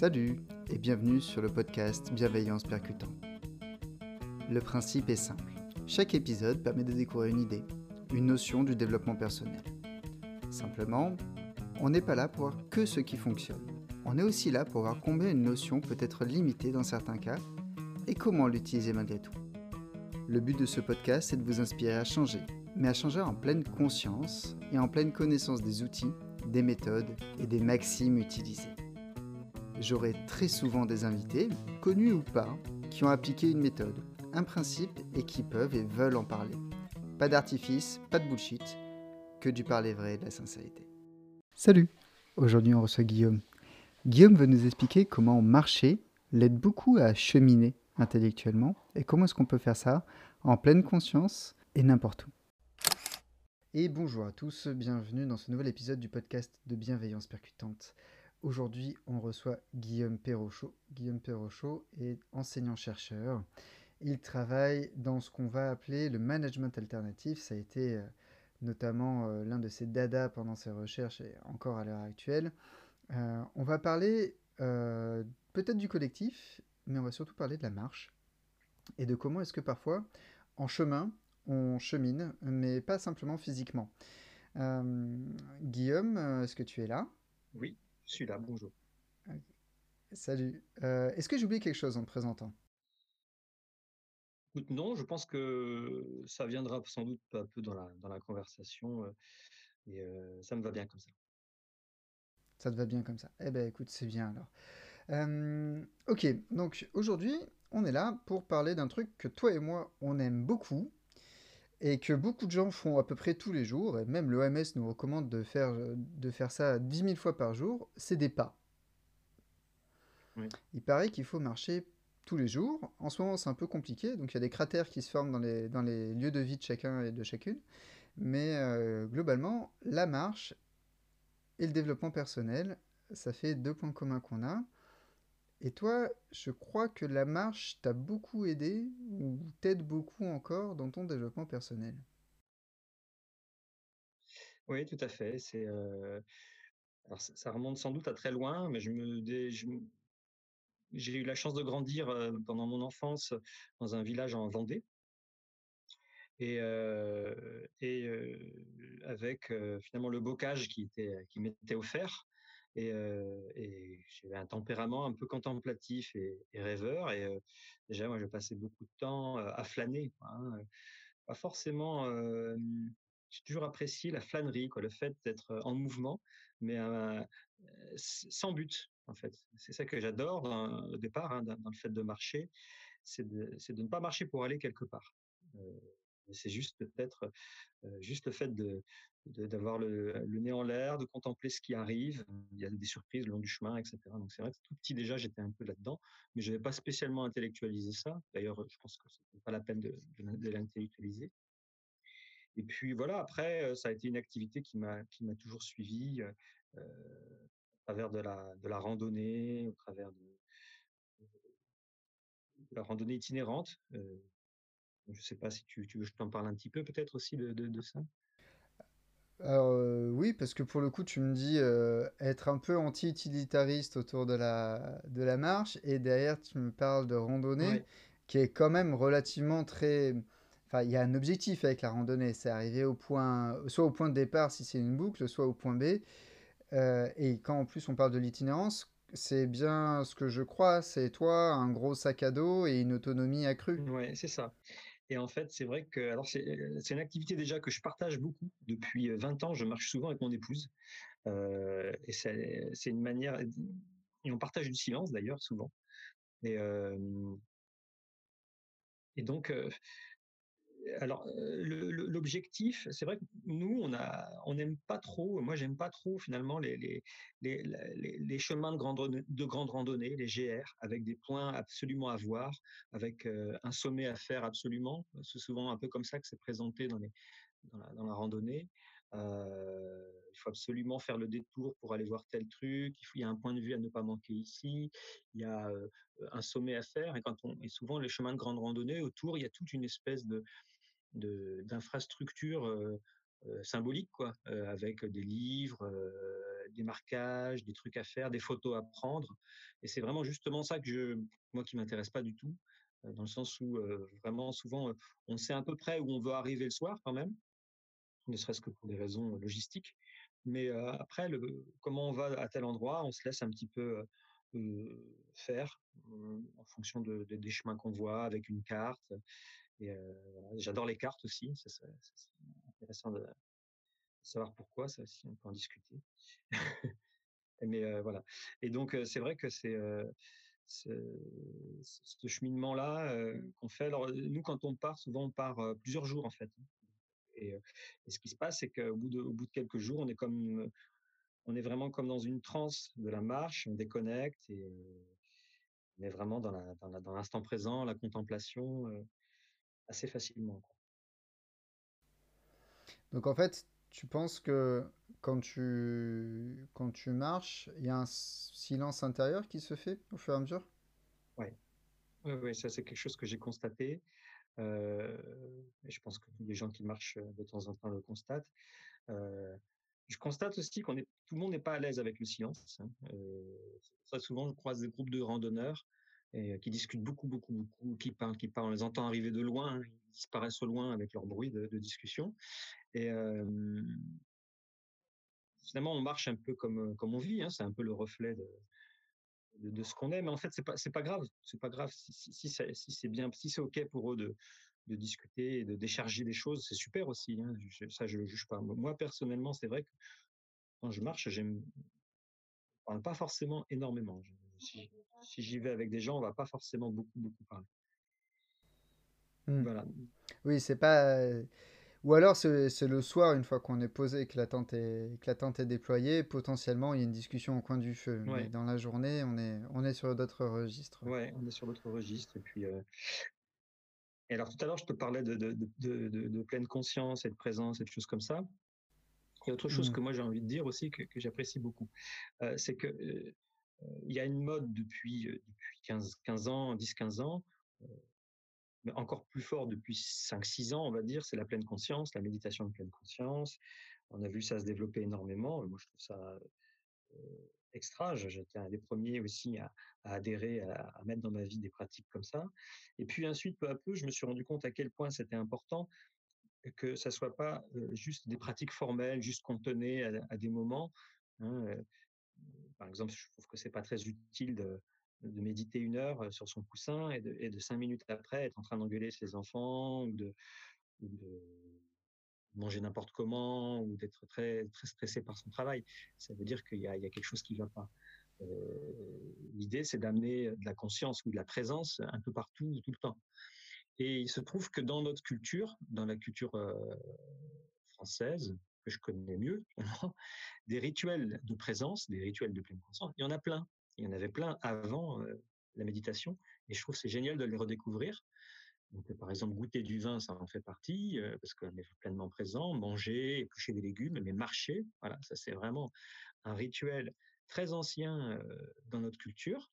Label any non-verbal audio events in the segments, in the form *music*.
Salut et bienvenue sur le podcast Bienveillance Percutant. Le principe est simple. Chaque épisode permet de découvrir une idée, une notion du développement personnel. Simplement, on n'est pas là pour voir que ce qui fonctionne. On est aussi là pour voir combien une notion peut être limitée dans certains cas et comment l'utiliser malgré tout. Le but de ce podcast est de vous inspirer à changer, mais à changer en pleine conscience et en pleine connaissance des outils, des méthodes et des maximes utilisées. J'aurai très souvent des invités, connus ou pas, qui ont appliqué une méthode, un principe et qui peuvent et veulent en parler. Pas d'artifice, pas de bullshit, que du parler vrai et de la sincérité. Salut Aujourd'hui on reçoit Guillaume. Guillaume veut nous expliquer comment marcher l'aide beaucoup à cheminer intellectuellement et comment est-ce qu'on peut faire ça en pleine conscience et n'importe où. Et bonjour à tous, bienvenue dans ce nouvel épisode du podcast de Bienveillance Percutante. Aujourd'hui, on reçoit Guillaume Perrochot. Guillaume Perrochot est enseignant-chercheur. Il travaille dans ce qu'on va appeler le management alternatif. Ça a été euh, notamment euh, l'un de ses dada pendant ses recherches et encore à l'heure actuelle. Euh, on va parler peut-être du collectif, mais on va surtout parler de la marche et de comment est-ce que parfois, en chemin, on chemine, mais pas simplement physiquement. Guillaume, est-ce que tu es là? Oui. Je suis là, bonjour. Salut. Euh, est-ce que j'ai oublié quelque chose en te présentant? Non, je pense que ça viendra sans doute peu à peu dans la, dans la conversation. Euh, et euh, ça me va bien comme ça. Ça te va bien comme ça? Eh ben écoute, c'est bien alors. ok, donc aujourd'hui, on est là pour parler d'un truc que toi et moi, on aime beaucoup et que beaucoup de gens font à peu près tous les jours, et même l'OMS nous recommande de faire, de faire ça 10 000 fois par jour, c'est des pas. Il paraît qu'il faut marcher tous les jours. En ce moment, c'est un peu compliqué, donc il y a des cratères qui se forment dans les, dans les lieux de vie de chacun et de chacune. Mais euh, globalement, la marche et le développement personnel, ça fait deux points communs qu'on a. Et toi, je crois que la marche t'a beaucoup aidé ou t'aide beaucoup encore dans ton développement personnel. Oui, tout à fait. C'est euh, alors ça, remonte sans doute à très loin, mais je me, j'ai eu la chance de grandir euh, pendant mon enfance dans un village en Vendée. Et, euh, et avec finalement le bocage qui était qui m'était offert et, j'avais un tempérament un peu contemplatif et, rêveur. Et déjà, moi, je passais beaucoup de temps à flâner. Hein, pas forcément. j'ai toujours apprécié la flânerie, quoi, le fait d'être en mouvement, mais sans but, en fait. C'est ça que j'adore au départ, hein, dans, le fait de marcher, c'est de, ne pas marcher pour aller quelque part. C'est juste peut-être juste le fait de, d'avoir le, nez en l'air, de contempler ce qui arrive. Il y a des surprises le long du chemin, etc. Donc c'est vrai que tout petit déjà, j'étais un peu là-dedans, mais je n'avais pas spécialement intellectualisé ça. D'ailleurs, je pense que n'est pas la peine de, l'intellectualiser. Et puis voilà, après, ça a été une activité qui m'a toujours suivi euh, à travers de la de la randonnée, au travers de, la randonnée itinérante. Je ne sais pas si tu, tu veux que je t'en parle un petit peu peut-être aussi de, de ça? Alors, euh, oui, parce que pour le coup, tu me dis euh, être un peu anti-utilitariste autour de la, de la marche, et derrière, tu me parles de randonnée, qui est quand même relativement très... Enfin, il y a un objectif avec la randonnée, c'est arriver au point, soit au point de départ si c'est une boucle, soit au point B. Euh, et quand en plus on parle de l'itinérance, c'est bien ce que je crois, c'est toi, un gros sac à dos et une autonomie accrue. Oui, c'est ça. Et en fait, c'est vrai que alors c'est une activité déjà que je partage beaucoup depuis 20 ans. Je marche souvent avec mon épouse, euh, et c'est une manière. Et on partage du silence d'ailleurs souvent. Et donc, alors, l'objectif, c'est vrai que nous, on a, on n'aime pas trop. Moi, j'aime pas trop finalement les les, les, chemins de grande de randonnée, les GR, avec des points absolument à voir, avec un sommet à faire absolument. C'est souvent un peu comme ça que c'est présenté dans les dans la, randonnée. il faut absolument faire le détour pour aller voir tel truc. Il y a un point de vue à ne pas manquer ici. Il y a un sommet à faire. Et quand on, et souvent les chemins de grande randonnée autour, il y a toute une espèce de d'infrastructures symboliques, quoi, avec des livres, des marquages, des trucs à faire, des photos à prendre. Et c'est vraiment justement ça que je, moi qui m'intéresse pas du tout, dans le sens où vraiment souvent on sait à peu près où on veut arriver le soir quand même, ne serait-ce que pour des raisons logistiques. Mais après, comment on va à tel endroit, on se laisse un petit peu faire en fonction de, des chemins qu'on voit avec une carte. J'adore les cartes aussi. C'est intéressant de savoir pourquoi. Ça aussi, on peut en discuter. *laughs* Mais voilà. Et donc, c'est vrai que c'est ce, cheminement-là qu'on fait. Alors, nous, quand on part, souvent, on part plusieurs jours, en fait. Hein. Et, ce qui se passe, c'est qu'au bout de, bout de quelques jours, on est comme, on est vraiment comme dans une transe de la marche, on déconnecte on est vraiment dans la, dans l'instant présent, la contemplation, assez facilement. Donc en fait, tu penses que quand tu, quand tu marches, il y a un silence intérieur qui se fait au fur et à mesure? Oui, ouais, ouais, ça c'est quelque chose que j'ai constaté. Euh, et je pense que les gens qui marchent de temps en temps le constatent. Euh, je constate aussi qu'on est, tout le monde n'est pas à l'aise avec le silence. Hein. Euh, très souvent, je croise des groupes de randonneurs qui discutent beaucoup, beaucoup, beaucoup, qui parlent, qui parlent. On les entend arriver de loin, ils disparaissent au loin avec leur bruit de, discussion. Et finalement, on marche un peu comme, comme on vit. Hein, c'est un peu le reflet de, de, ce qu'on est. Mais en fait, c'est pas, pas grave. C'est pas grave si, si, si c'est bien, si c'est ok pour eux de, de discuter et de décharger les choses, c'est super aussi. Hein. ça, je ne juge pas. Moi, personnellement, c'est vrai que quand je marche, j'aime parle pas forcément énormément. Si, j'y vais avec des gens, on va pas forcément beaucoup, beaucoup parler. Mmh. Voilà. Oui, c'est pas. Ou alors c'est le soir, une fois qu'on est posé et que la tente est, que la tente est déployée, potentiellement il y a une discussion au coin du feu. Mais dans la journée, on est, on est sur d'autres registres. Ouais, on est sur d'autres registres. Et puis, euh, et alors tout à l'heure, je te parlais de, de, de, de, pleine conscience et de présence et de choses comme ça. Et autre chose mmh. que moi j'ai envie de dire aussi, que, que j'apprécie beaucoup, euh, c'est que euh, il y a une mode depuis, depuis 15, 15 ans, 10-15 ans, mais encore plus fort depuis 5-6 ans, on va dire, c'est la pleine conscience, la méditation de pleine conscience. On a vu ça se développer énormément. Moi, je trouve ça extra. J'étais un des premiers aussi à, adhérer, à, mettre dans ma vie des pratiques comme ça. Et puis ensuite, peu à peu, je me suis rendu compte à quel point c'était important que ça soit pas juste des pratiques formelles, juste qu'on tenait à, des moments. Hein, par exemple, je trouve que c'est pas très utile de, méditer une heure sur son coussin et de, cinq minutes après être en train d'engueuler ses enfants ou de, manger n'importe comment ou d'être très, très stressé par son travail. Ça veut dire qu'il y, a quelque chose qui ne va pas. L'idée, c'est d'amener de la conscience ou de la présence un peu partout, tout le temps. Et il se trouve que dans notre culture, dans la culture française, que je connais mieux, *laughs* des rituels de présence, des rituels de pleine conscience, il y en a plein. Il y en avait plein avant euh, la méditation, et je trouve c'est génial de les redécouvrir. Donc, par exemple, goûter du vin, ça en fait partie, euh, parce qu'on est pleinement présent, manger, éplucher des légumes, mais marcher, voilà, ça c'est vraiment un rituel très ancien euh, dans notre culture.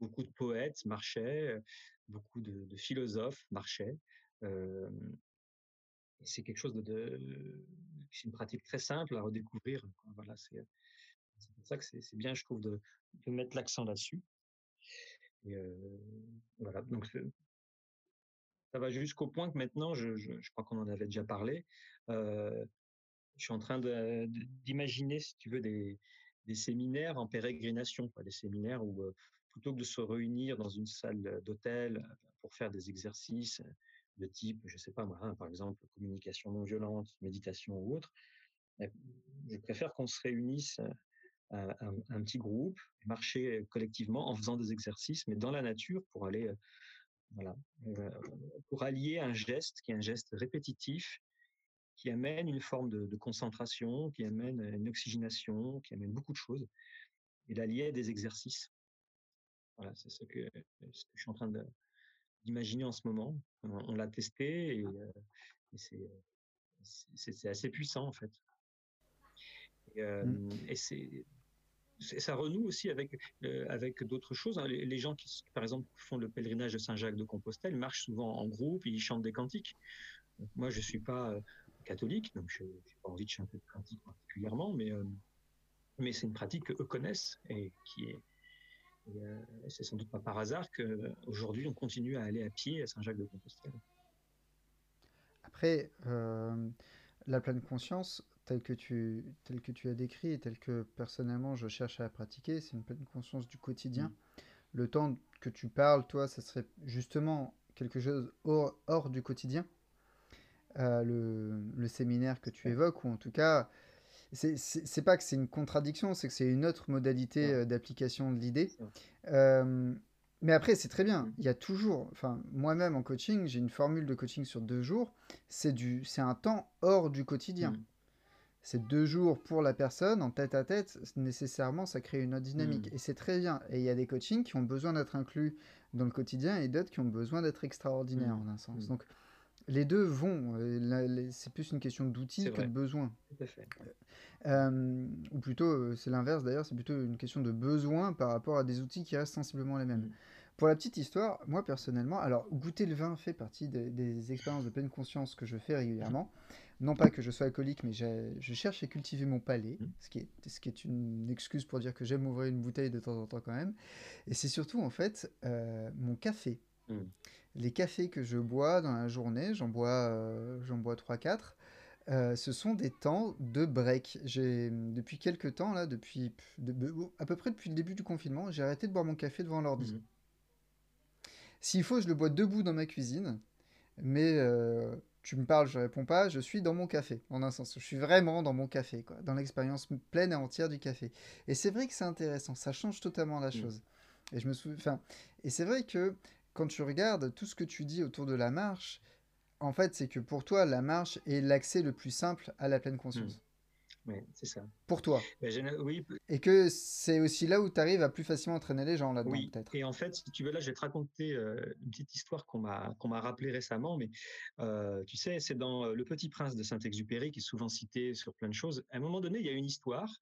beaucoup de poètes marchaient, beaucoup de, philosophes marchaient. C'est quelque chose de, c'est une pratique très simple à redécouvrir. Voilà, c'est c'est pour ça que c'est bien, je trouve, de, mettre l'accent là-dessus. Et voilà, donc ça va jusqu'au point que maintenant, je, crois qu'on en avait déjà parlé, euh, je suis en train d'imaginer, si tu veux, des, séminaires en pérégrination, des séminaires où plutôt que de se réunir dans une salle d'hôtel pour faire des exercices de type, je sais pas moi, hein, par exemple, communication non violente, méditation ou autre, eh, je préfère qu'on se réunisse un, petit groupe, marcher collectivement en faisant des exercices, mais dans la nature pour aller, euh, voilà, euh, pour allier un geste qui est un geste répétitif, qui amène une forme de, concentration, qui amène une oxygénation, qui amène beaucoup de choses, et l'allier à des exercices. Voilà, c'est ce que, je suis en train d'imaginer en ce moment. On, l'a testé et, euh, c'est assez puissant en fait. Et, mmh. et c'est ça renoue aussi avec euh, avec d'autres choses. Hein. Les, gens qui, par exemple, font le pèlerinage de Saint-Jacques de Compostelle marchent souvent en groupe, ils chantent des cantiques. moi, je suis pas catholique, donc je n'ai pas envie de chanter de pratique particulièrement, mais, mais c'est une pratique qu'eux connaissent et qui est. c'est sans doute pas par hasard qu'aujourd'hui on continue à aller à pied à Saint-Jacques-de-Compostelle. Après, la pleine conscience, telle que, tu, telle que tu as décrit et telle que personnellement je cherche à pratiquer, c'est une pleine conscience du quotidien. Mmh. Le temps que tu parles, toi, ça serait justement quelque chose hors, hors du quotidien. Euh, le, le, séminaire que tu évoques, ou en tout cas, c'est pas que c'est une contradiction, c'est que c'est une autre modalité euh, d'application de l'idée. Euh, mais après, c'est très bien. Mmh. Il y a toujours, enfin, moi-même en coaching, j'ai une formule de coaching sur deux jours. C'est du, c'est un temps hors du quotidien. Mmh. C'est deux jours pour la personne en tête à tête. Nécessairement, ça crée une autre dynamique. Mmh. Et c'est très bien. Et il y a des coachings qui ont besoin d'être inclus dans le quotidien et d'autres qui ont besoin d'être extraordinaires en un sens. Donc, les deux vont. Euh, c'est plus une question d'outils que de besoin. Tout à fait. Euh, ou plutôt, euh, c'est l'inverse d'ailleurs, c'est plutôt une question de besoin par rapport à des outils qui restent sensiblement les mêmes. Mmh. Pour la petite histoire, moi personnellement, alors goûter le vin fait partie des, expériences de pleine conscience que je fais régulièrement. Non pas que je sois alcoolique, mais je cherche à cultiver mon palais, mmh. ce, qui est, ce qui est une excuse pour dire que j'aime ouvrir une bouteille de temps en temps quand même. Et c'est surtout en fait mon café. Mmh. Les cafés que je bois dans la journée, j'en bois, euh, j'en bois 3-4. Euh, ce sont des temps de break. J'ai depuis quelques temps là, depuis à peu près depuis le début du confinement, j'ai arrêté de boire mon café devant l'ordi. Mmh. S'il faut, je le bois debout dans ma cuisine, mais euh, tu me parles, je réponds pas, je suis dans mon café, en un sens. Je suis vraiment dans mon café, quoi, dans l'expérience pleine et entière du café. Et c'est vrai que c'est intéressant, ça change totalement la mmh. chose. Et je me souviens, et c'est vrai que quand tu regardes tout ce que tu dis autour de la marche, en fait, c'est que pour toi, la marche est l'accès le plus simple à la pleine conscience. Mmh. Oui, c'est ça. Pour toi. Ben, oui. Et que c'est aussi là où tu arrives à plus facilement entraîner les gens là-dedans, oui. peut-être. Et en fait, si tu veux, là, je vais te raconter euh, une petite histoire qu'on m'a qu'on m'a rappelée récemment, mais euh, tu sais, c'est dans euh, Le Petit Prince de Saint-Exupéry, qui est souvent cité sur plein de choses. À un moment donné, il y a une histoire,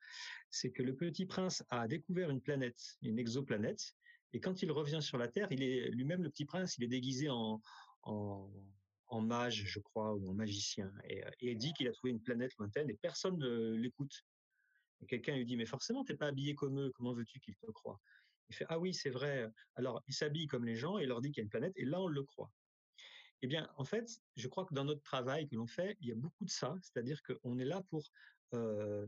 c'est que le Petit Prince a découvert une planète, une exoplanète, et quand il revient sur la Terre, il est lui-même le petit prince, il est déguisé en, mage, je crois, ou en magicien, et, euh, et dit qu'il a trouvé une planète lointaine et personne ne l'écoute. Quelqu'un lui dit, mais forcément, t'es pas habillé comme eux, comment veux-tu qu'ils te croient? Il fait, ah oui, c'est vrai. Alors, il s'habille comme les gens et il leur dit qu'il y a une planète, et là, on le croit. Eh bien, en fait, je crois que dans notre travail que l'on fait, il y a beaucoup de ça, c'est-à-dire qu'on est là pour euh,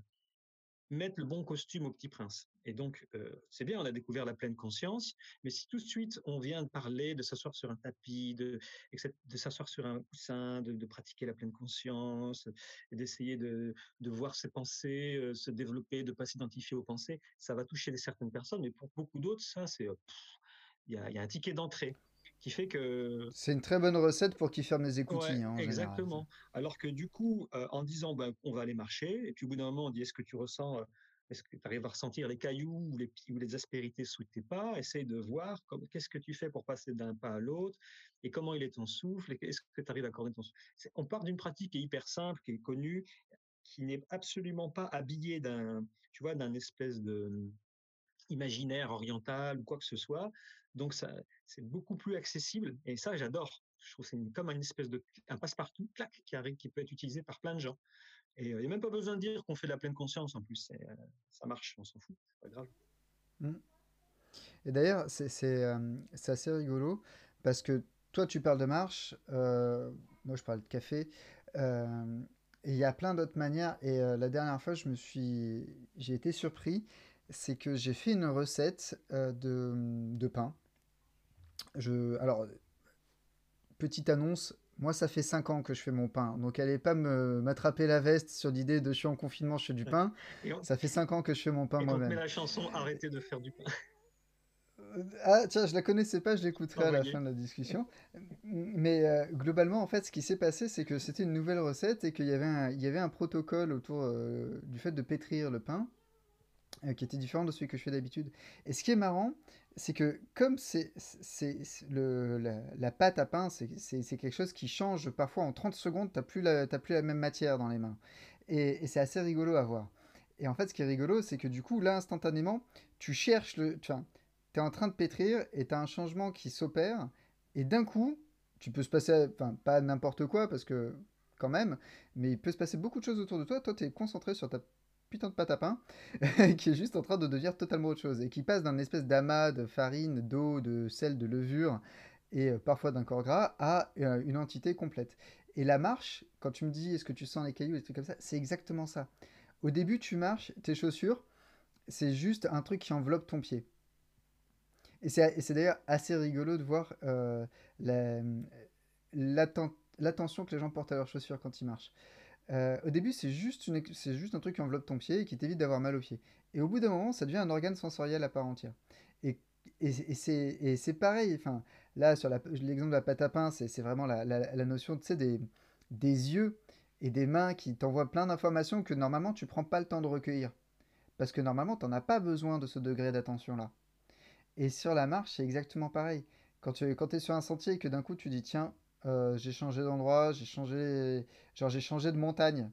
mettre le bon costume au petit prince. Et donc, euh, c'est bien, on a découvert la pleine conscience, mais si tout de suite on vient de parler de s'asseoir sur un tapis, de, de s'asseoir sur un coussin, de, pratiquer la pleine conscience, d'essayer de, de, voir ses pensées euh, se développer, de pas s'identifier aux pensées, ça va toucher certaines personnes, mais pour beaucoup d'autres, ça, c'est, euh, il y a un ticket d'entrée qui fait que c'est une très bonne recette pour qui ferme les écoutilles. Hein, exactement. Alors que du coup, euh, en disant ben, on va aller marcher, et puis au bout d'un moment on dit est-ce que tu ressens, euh, est-ce que tu arrives à ressentir les cailloux ou les, ou les aspérités sous tes pas? Essaye de voir qu'est-ce que tu fais pour passer d'un pas à l'autre et comment il est ton souffle. Est-ce que tu arrives à accorder ton souffle On part d'une pratique qui est hyper simple, qui est connue, qui n'est absolument pas habillée d'un, tu vois, d'un espèce de imaginaire oriental ou quoi que ce soit. Donc ça, c'est beaucoup plus accessible et ça j'adore. Je trouve c'est comme une espèce de un passe-partout, clac, qui arrive, qui peut être utilisé par plein de gens. Et euh, il n'y a même pas besoin de dire qu'on fait de la pleine conscience en plus. Euh, ça marche, on s'en fout, c'est pas grave. Mmh. Et d'ailleurs, euh, c'est assez rigolo parce que toi tu parles de marche, moi je parle de café. il y a plein d'autres manières. Et la dernière fois, suis, j'ai été surpris c'est que j'ai fait une recette euh, de, pain. Je, alors, petite annonce, moi ça fait 5 ans que je fais mon pain, donc allez pas m'attraper la veste sur l'idée de je suis en confinement, je fais du pain. *laughs* Ça fait 5 ans que je fais mon pain moi-même. la chanson Arrêtez de faire du pain. Euh, ah tiens, je la connaissais pas, je l'écouterai à la fin de la discussion. Mais euh, globalement, en fait, ce qui s'est passé, c'est que c'était une nouvelle recette et qu'il y avait un, il y avait un protocole autour du fait de pétrir le pain. Euh, qui était différent de celui que je fais d'habitude. Et ce qui est marrant, c'est que comme c'est la, la, pâte à pain, c'est quelque chose qui change parfois en 30 secondes, tu n'as plus, la, plus la même matière dans les mains. Et, c'est assez rigolo à voir. Et en fait, ce qui est rigolo, c'est que du coup, là, instantanément, tu cherches le... Tu es en train de pétrir et tu as un changement qui s'opère. Et d'un coup, tu peux se passer... Enfin, pas n'importe quoi, parce que quand même, mais il peut se passer beaucoup de choses autour de toi. Toi, tu es concentré sur ta putain de pâte *laughs* qui est juste en train de devenir totalement autre chose et qui passe d'un espèce d'amas de farine, d'eau, de sel, de levure et euh, parfois d'un corps gras à euh, une entité complète. Et la marche, quand tu me dis est-ce que tu sens les cailloux des trucs comme ça, c'est exactement ça. Au début, tu marches, tes chaussures, c'est juste un truc qui enveloppe ton pied. Et c'est d'ailleurs assez rigolo de voir euh, l'attention que les gens portent à leurs chaussures quand ils marchent. Euh, au début, c'est juste, un truc qui enveloppe ton pied et qui t'évite d'avoir mal au pied. Et au bout d'un moment, ça devient un organe sensoriel à part entière. Et, et, c'est pareil, enfin, là, sur l'exemple de la pâte à pain, c'est vraiment la, la, notion des, des yeux et des mains qui t'envoient plein d'informations que normalement tu prends pas le temps de recueillir. Parce que normalement, tu n'en as pas besoin de ce degré d'attention-là. Et sur la marche, c'est exactement pareil. Quand tu es sur un sentier et que d'un coup tu dis, tiens, euh, j'ai changé d'endroit, j'ai changé, genre j'ai changé de montagne.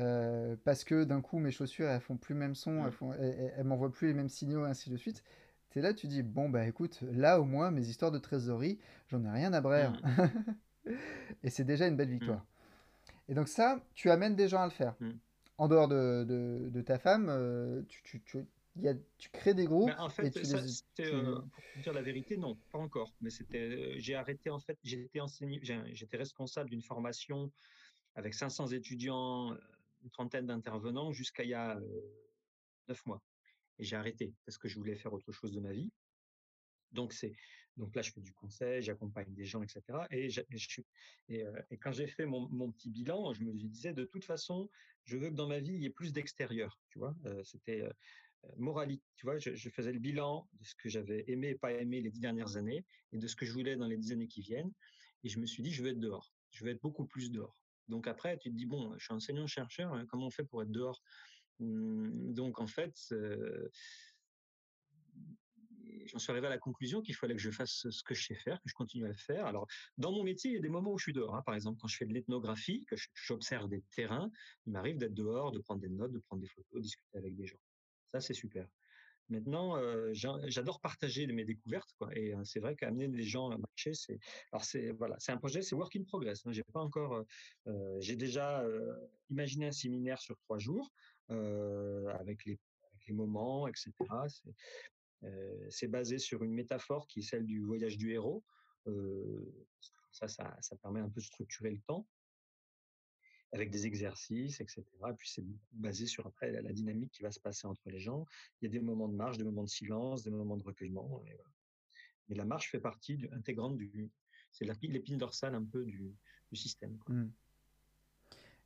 Euh, parce que d'un coup mes chaussures elles font plus le même son, elles, font, elles, m'envoient plus les mêmes signaux, ainsi de suite. Tu es là, tu dis bon bah écoute, là au moins mes histoires de trésorerie, j'en ai rien à brère. Mm. *laughs* et c'est déjà une belle victoire. Mm. Et donc ça, tu amènes des gens à le faire. Mm. En dehors de, de, de ta femme, euh, tu, tu, tu, y a, tu crées des groupes. en fait, euh, pour dire la vérité, non, pas encore. Mais c'était, euh, j'ai arrêté en fait, j'étais enseigné, j'étais responsable d'une formation avec 500 étudiants, euh, une trentaine d'intervenants jusqu'à il y a neuf mois. Et j'ai arrêté parce que je voulais faire autre chose de ma vie. Donc c'est donc là je fais du conseil, j'accompagne des gens, etc. Et, et, quand j'ai fait mon, petit bilan, je me disais de toute façon, je veux que dans ma vie il y ait plus d'extérieur. Tu vois, c'était moralité. Tu vois, je, faisais le bilan de ce que j'avais aimé et pas aimé les dix dernières années et de ce que je voulais dans les dix années qui viennent. Et je me suis dit, je vais être dehors. Je vais être beaucoup plus dehors. Donc après, tu te dis, bon, je suis enseignant-chercheur, comment on fait pour être dehors? Mmh, Donc en fait, j'en suis arrivé à la conclusion qu'il fallait que je fasse ce que je sais faire, que je continue à le faire. Alors, dans mon métier, il y a des moments où je suis dehors. Hein. Par exemple, quand je fais de l'ethnographie, que j'observe des terrains, il m'arrive d'être dehors, de prendre des notes, de prendre des photos, discuter avec des gens. Ça, c'est super. Maintenant, euh, j'adore partager mes découvertes. Et euh, c'est vrai qu'amener des gens à marcher, c'est, voilà, c'est un projet, c'est work in progress. Hein. J'ai pas encore, euh, j'ai déjà imaginé un séminaire sur trois jours les, avec les moments, etc. C'est basé sur une métaphore qui est celle du voyage du héros. ça, ça, ça permet un peu de structurer le temps avec des exercices, etc. Et puis c'est basé sur après la, dynamique qui va se passer entre les gens. Il y a des moments de marche, des moments de silence, des moments de recueillement. Mais la marche fait partie intégrante du, c'est l'épine dorsale un peu du, système. Mmh.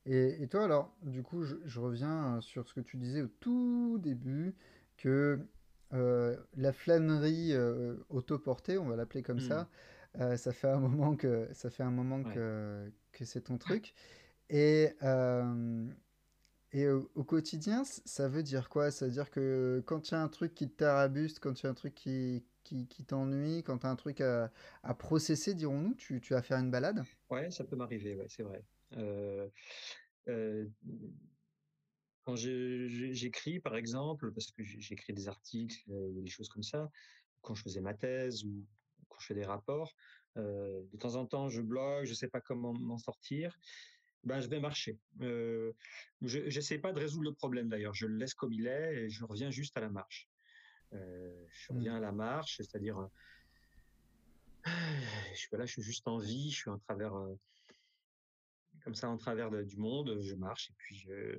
Et, toi alors, du coup, je, reviens sur ce que tu disais au tout début, que euh, la flânerie euh, autoportée, on va l'appeler comme ça, mmh. euh, ça fait un moment que ça fait un moment que, que c'est ton truc. Et, et au, quotidien, ça veut dire quoi? Ça veut dire que quand il y a un truc qui te tarabuste, quand il y a un truc qui, qui, qui t'ennuie, quand tu as un truc à, à processer, dirons-nous, tu, tu vas faire une balade? Ouais, ça peut m'arriver, ouais, c'est vrai. Quand j'écris, par exemple, parce que j'écris des articles ou des choses comme ça, quand je faisais ma thèse ou quand je fais des rapports, de temps en temps, je blogue, je sais pas comment m'en sortir ben, je vais marcher. Euh, je n'essaie pas de résoudre le problème d'ailleurs, je le laisse comme il est et je reviens juste à la marche. Euh, je mmh. reviens à la marche, c'est-à-dire, euh, *sighs* je suis là, je suis juste en vie, je suis en travers, euh, comme ça, en travers du monde, je marche et puis je,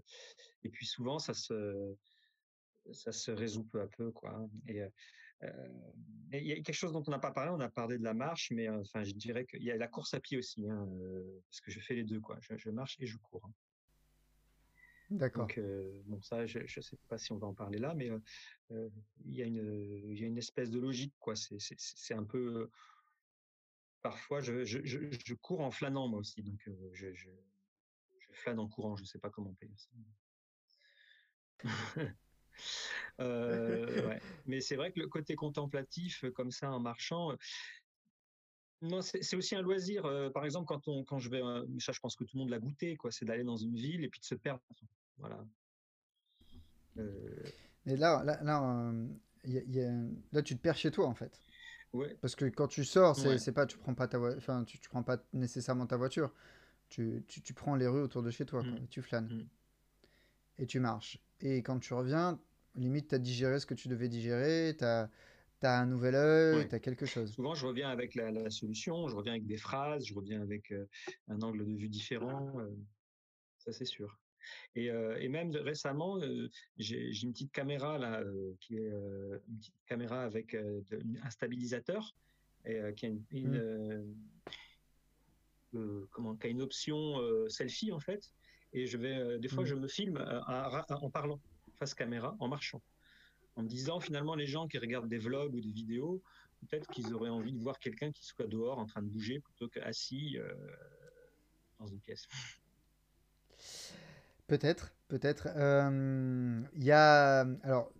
et puis souvent ça se, ça se résout peu à peu, quoi. Hein, et il y a quelque chose dont on n'a pas parlé, on a parlé de la marche, mais enfin, je dirais qu'il y a la course à pied aussi, hein, parce que je fais les deux, quoi. Je, marche et je cours. Hein. D'accord. Donc, bon, ça, je ne sais pas si on va en parler là, mais il y, a une, y a une espèce de logique, quoi. C'est un peu. Parfois, je, je, je, cours en flânant, moi aussi. Donc, je, je, flâne en courant. Je ne sais pas comment on peut dire ça. *laughs* *laughs* Euh, Mais c'est vrai que le côté contemplatif, comme ça, en marchant, non, c'est aussi un loisir. par exemple, quand on, quand je vais, ça, je pense que tout le monde l'a goûté, quoi. C'est d'aller dans une ville et puis de se perdre. Voilà. Mais là, là, là, y a, là, tu te perds chez toi, en fait. Ouais. Parce que quand tu sors, c'est pas, tu prends pas ta, enfin, tu, tu prends pas nécessairement ta voiture. Tu, tu, tu prends les rues autour de chez toi, quoi, Mmh. tu flânes Mmh. et tu marches. Et quand tu reviens, limite, tu as digéré ce que tu devais digérer, tu as, un nouvel œil, Ouais. tu as quelque chose. Souvent, je reviens avec la, la solution, je reviens avec des phrases, je reviens avec euh, un angle de vue différent. euh, ça, c'est sûr. Et, euh, et même récemment, euh, j'ai une petite caméra là, euh, qui est une petite caméra avec un stabilisateur et euh, qui a une, une, comment, qui a une option selfie en fait. Et je vais, des fois, Mm. je me filme à- à- en parlant face caméra, en marchant, en me disant finalement les gens qui regardent des vlogs ou des vidéos, peut-être qu'ils auraient envie de voir quelqu'un qui soit dehors en train de bouger plutôt qu'assis euh, dans une pièce. Peut-être, peut-être. Euh, Il y a, alors,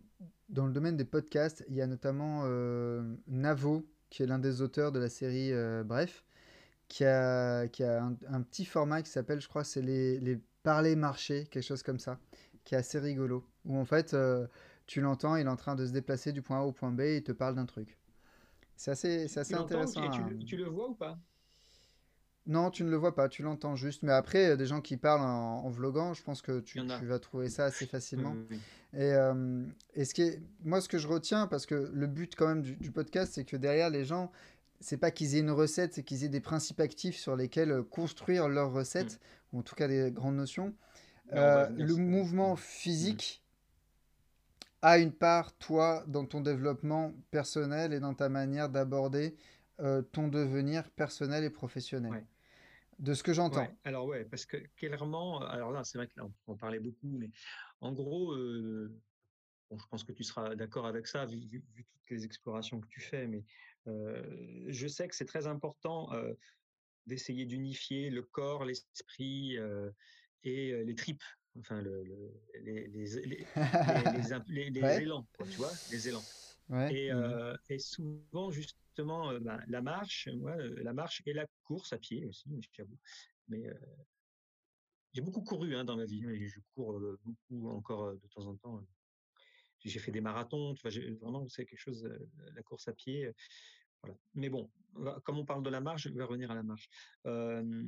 dans le domaine des podcasts, il y a notamment euh, Navo, qui est l'un des auteurs de la série euh, Bref, qui a, qui a un, un petit format qui s'appelle, je crois, c'est les, les parler marché, quelque chose comme ça, qui est assez rigolo. Où en fait, euh, tu l'entends, il est en train de se déplacer du point A au point B, et il te parle d'un truc. C'est assez, assez tu intéressant. tu le vois ou pas? Non, tu ne le vois pas, tu l'entends juste. Mais après, des gens qui parlent en, en vloguant, je pense que tu, vas trouver ça assez facilement. oui, oui. Et, euh, et ce qui est, moi, ce que je retiens, parce que le but quand même du, du podcast, c'est que derrière les gens, c'est pas qu'ils aient une recette, c'est qu'ils aient des principes actifs sur lesquels euh, construire leur Mm. recette, ou en tout cas des grandes notions. Euh, le mouvement Mm. physique a une part, toi, dans ton développement personnel et dans ta manière d'aborder euh, ton devenir personnel et professionnel. Ouais. De ce que j'entends. Ouais, alors ouais, parce que clairement, alors là, c'est vrai que là, on peut en parlait beaucoup, mais en gros, euh, bon, je pense que tu seras d'accord avec ça, vu, vu- vu toutes les explorations que tu fais, mais euh, je sais que c'est très important euh, d'essayer d'unifier le corps, l'esprit euh, et euh, les tripes, enfin le, le- les, *laughs* élans, quoi, tu vois, les élans. Ouais. Et, mhm. euh, et souvent, justement, euh, ben, la marche, moi, euh, la marche et la course à pied aussi, j'avoue. Mais j'ai beaucoup couru hein, dans ma vie, et je cours beaucoup encore de temps en temps. J'ai fait des marathons, tu vois, j'ai- vraiment, c'est quelque chose, la course à pied. voilà. Mais bon, comme on parle de la marche, je vais revenir à la marche. Euh,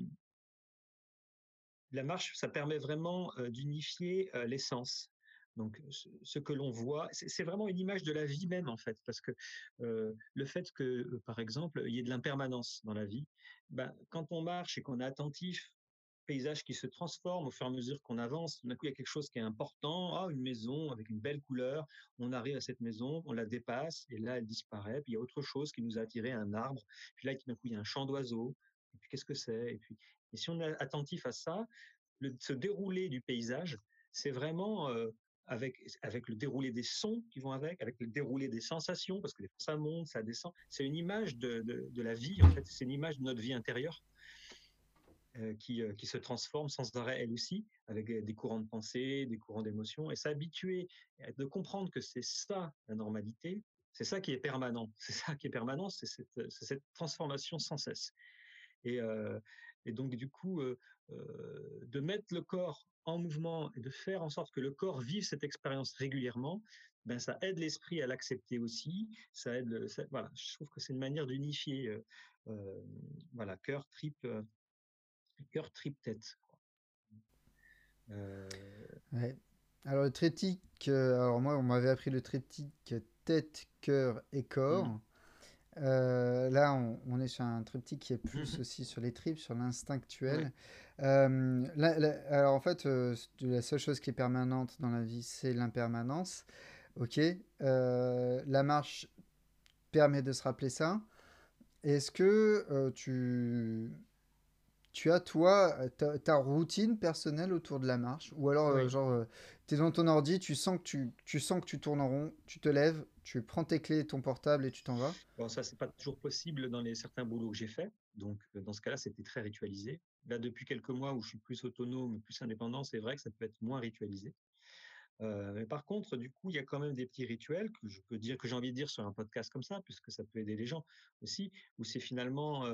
la marche, ça permet vraiment d'unifier euh, l'essence. Donc, ce, que l'on voit, c'est c'est vraiment une image de la vie même, en fait, parce que euh, le fait que, euh, par exemple, il y ait de l'impermanence dans la vie, ben, quand on marche et qu'on est attentif, paysage qui se transforme au fur et à mesure qu'on avance, d'un coup, il y a quelque chose qui est important, ah, une maison avec une belle couleur, on arrive à cette maison, on la dépasse, et là, elle disparaît, puis il y a autre chose qui nous a attiré, un arbre, puis là, d'un coup, il y a un chant d'oiseaux, et puis qu'est-ce que c'est? Et puis, et si on est attentif à ça, le, ce déroulé du paysage, c'est vraiment euh, avec, le déroulé des sons qui vont avec, avec le déroulé des sensations, parce que ça monte, ça descend. C'est une image de, la vie, en fait, c'est une image de notre vie intérieure euh, qui, euh, qui se transforme sans arrêt, elle aussi, avec des courants de pensée, des courants d'émotion, et s'habituer de comprendre que c'est ça la normalité, c'est ça qui est permanent, *laughs* c'est ça qui est permanent, c'est cette, transformation sans cesse. Et, euh, donc, du coup, de mettre le corps en mouvement et de faire en sorte que le corps vive cette expérience régulièrement, ben, ça aide l'esprit à l'accepter aussi. Ça aide, le, ça, voilà, je trouve que c'est une manière d'unifier, euh, euh, voilà, cœur, trip, euh, cœur, trip, tête. Euh... Ouais. Alors, le triptyque, alors moi, on m'avait appris le triptyque tête, cœur et corps. Mmh. Euh, là, on, on, est sur un triptyque qui est plus Mmh. aussi sur les tripes, sur l'instinctuel. Ouais. Euh, alors, en fait, euh, la seule chose qui est permanente dans la vie, c'est l'impermanence. Ok. Euh, la marche permet de se rappeler ça. Est-ce que tu, tu as, toi, ta, ta, routine personnelle autour de la marche? Ou alors, oui. genre, tu es dans ton ordi, tu sens, que tu, tu sens que tu tournes en rond, tu te lèves, tu prends tes clés, ton portable et tu t'en vas? Bon, ça, c'est pas toujours possible dans les certains boulots que j'ai fait. Donc, dans ce cas-là, c'était très ritualisé. Là, depuis quelques mois où je suis plus autonome, plus indépendant, c'est vrai que ça peut être moins ritualisé. Euh, mais par contre, du coup, il y a quand même des petits rituels que je peux dire, que j'ai envie de dire sur un podcast comme ça, puisque ça peut aider les gens aussi, où c'est finalement,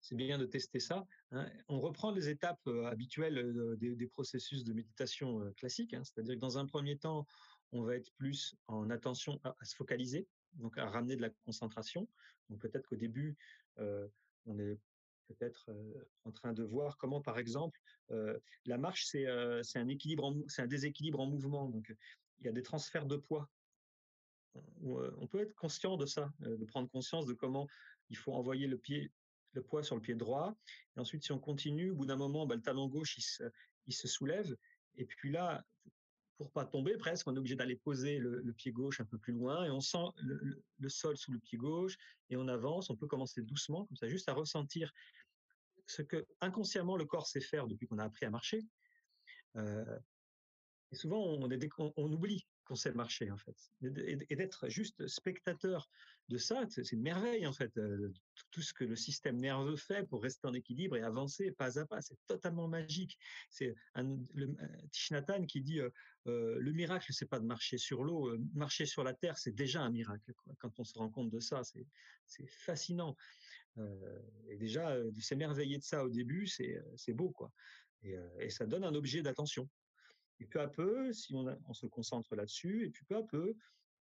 c'est bien de tester ça. Hein. On reprend les étapes habituelles des, processus de méditation classiques, hein. c'est-à-dire que dans un premier temps, on va être plus en attention à, à se focaliser, donc à ramener de la concentration. Donc peut-être qu'au début, on est peut-être en train de voir comment, par exemple, la marche, c'est c'est un c'est un déséquilibre en mouvement. Donc, il y a des transferts de poids. On peut être conscient de ça, de prendre conscience de comment il faut envoyer le pied, le poids sur le pied droit. Et ensuite, si on continue, au bout d'un moment, bah, le talon gauche, il se, il se soulève. Et puis là, pour pas tomber presque, on est obligé d'aller poser le, pied gauche un peu plus loin et on sent le, sol sous le pied gauche et on avance. On peut commencer doucement, comme ça, juste à ressentir ce que inconsciemment le corps sait faire depuis qu'on a appris à marcher. Euh, et souvent, on, on oublie qu'on sait marcher en fait, et d'être juste spectateur de ça, c'est une merveille en fait. Euh, tout ce que le système nerveux fait pour rester en équilibre et avancer pas à pas, c'est totalement magique. C'est Tishnatan qui dit euh, euh, le miracle, c'est pas de marcher sur l'eau, marcher sur la terre, c'est déjà un miracle. Quand on se rend compte de ça, c'est fascinant. et déjà, de s'émerveiller de ça au début, c'est beau quoi. et ça donne un objet d'attention. Et peu à peu, si on, se concentre là-dessus, et puis peu à peu,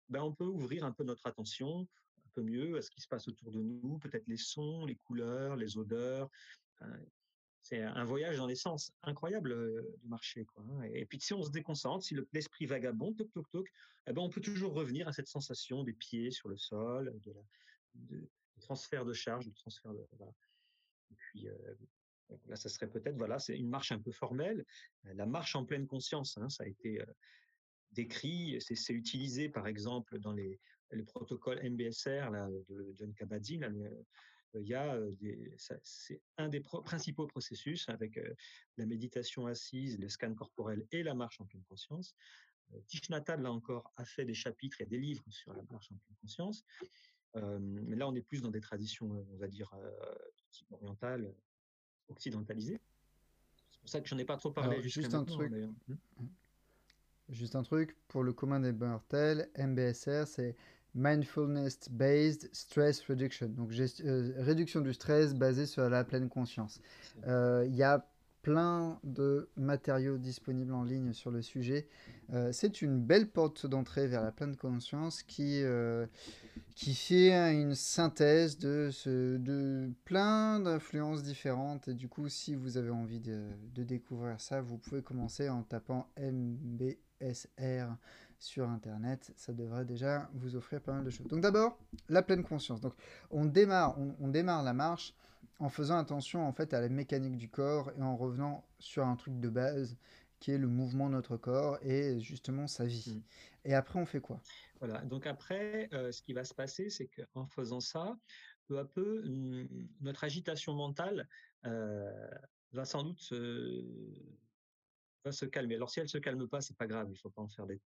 ben on peut ouvrir un peu notre attention un peu mieux à ce qui se passe autour de nous, peut-être les sons, les couleurs, les odeurs. c'est un voyage dans les sens incroyable de marcher. Quoi. Hein. Et puis si on se déconcentre, si l'esprit vagabonde, toc, toc, toc, eh ben on peut toujours revenir à cette sensation des pieds sur le sol, de, de, transfert de charge, de transfert de... Puis, là, ça serait peut-être, voilà, c'est une marche un peu formelle. La marche en pleine conscience, hein, ça a été décrit, c'est utilisé par exemple dans les, les protocoles MBSR là, de John Kabat-Zinn. Il y a c'est un des principaux processus avec la méditation assise, le scan corporel et la marche en pleine conscience. Nhat là encore, a fait des chapitres et des livres sur la marche en pleine conscience. mais là, on est plus dans des traditions, on va dire, orientales, occidentalisé. C'est pour ça que j'en ai pas trop parlé. juste un truc. Hmm. Juste un truc pour le commun des mortels, MBSR, c'est Mindfulness Based Stress Reduction, donc euh, réduction du stress basée sur la pleine conscience. Euh, il y a plein de matériaux disponibles en ligne sur le sujet. Euh, c'est une belle porte d'entrée vers la pleine conscience qui, euh, qui fait une synthèse de, de plein d'influences différentes. Et du coup, si vous avez envie de, de, découvrir ça, vous pouvez commencer en tapant MBSR sur Internet. Ça devrait déjà vous offrir pas mal de choses. Donc d'abord, la pleine conscience. Donc on démarre, on démarre la marche en faisant attention en fait à la mécanique du corps et en revenant sur un truc de base qui est le mouvement de notre corps et justement sa vie. Mmh. Et après, on fait quoi? Voilà, donc après, euh, ce qui va se passer, c'est qu'en faisant ça, peu à peu, notre agitation mentale euh, va sans doute se, va se calmer. Alors si elle se calme pas, c'est pas grave, il faut pas en faire des...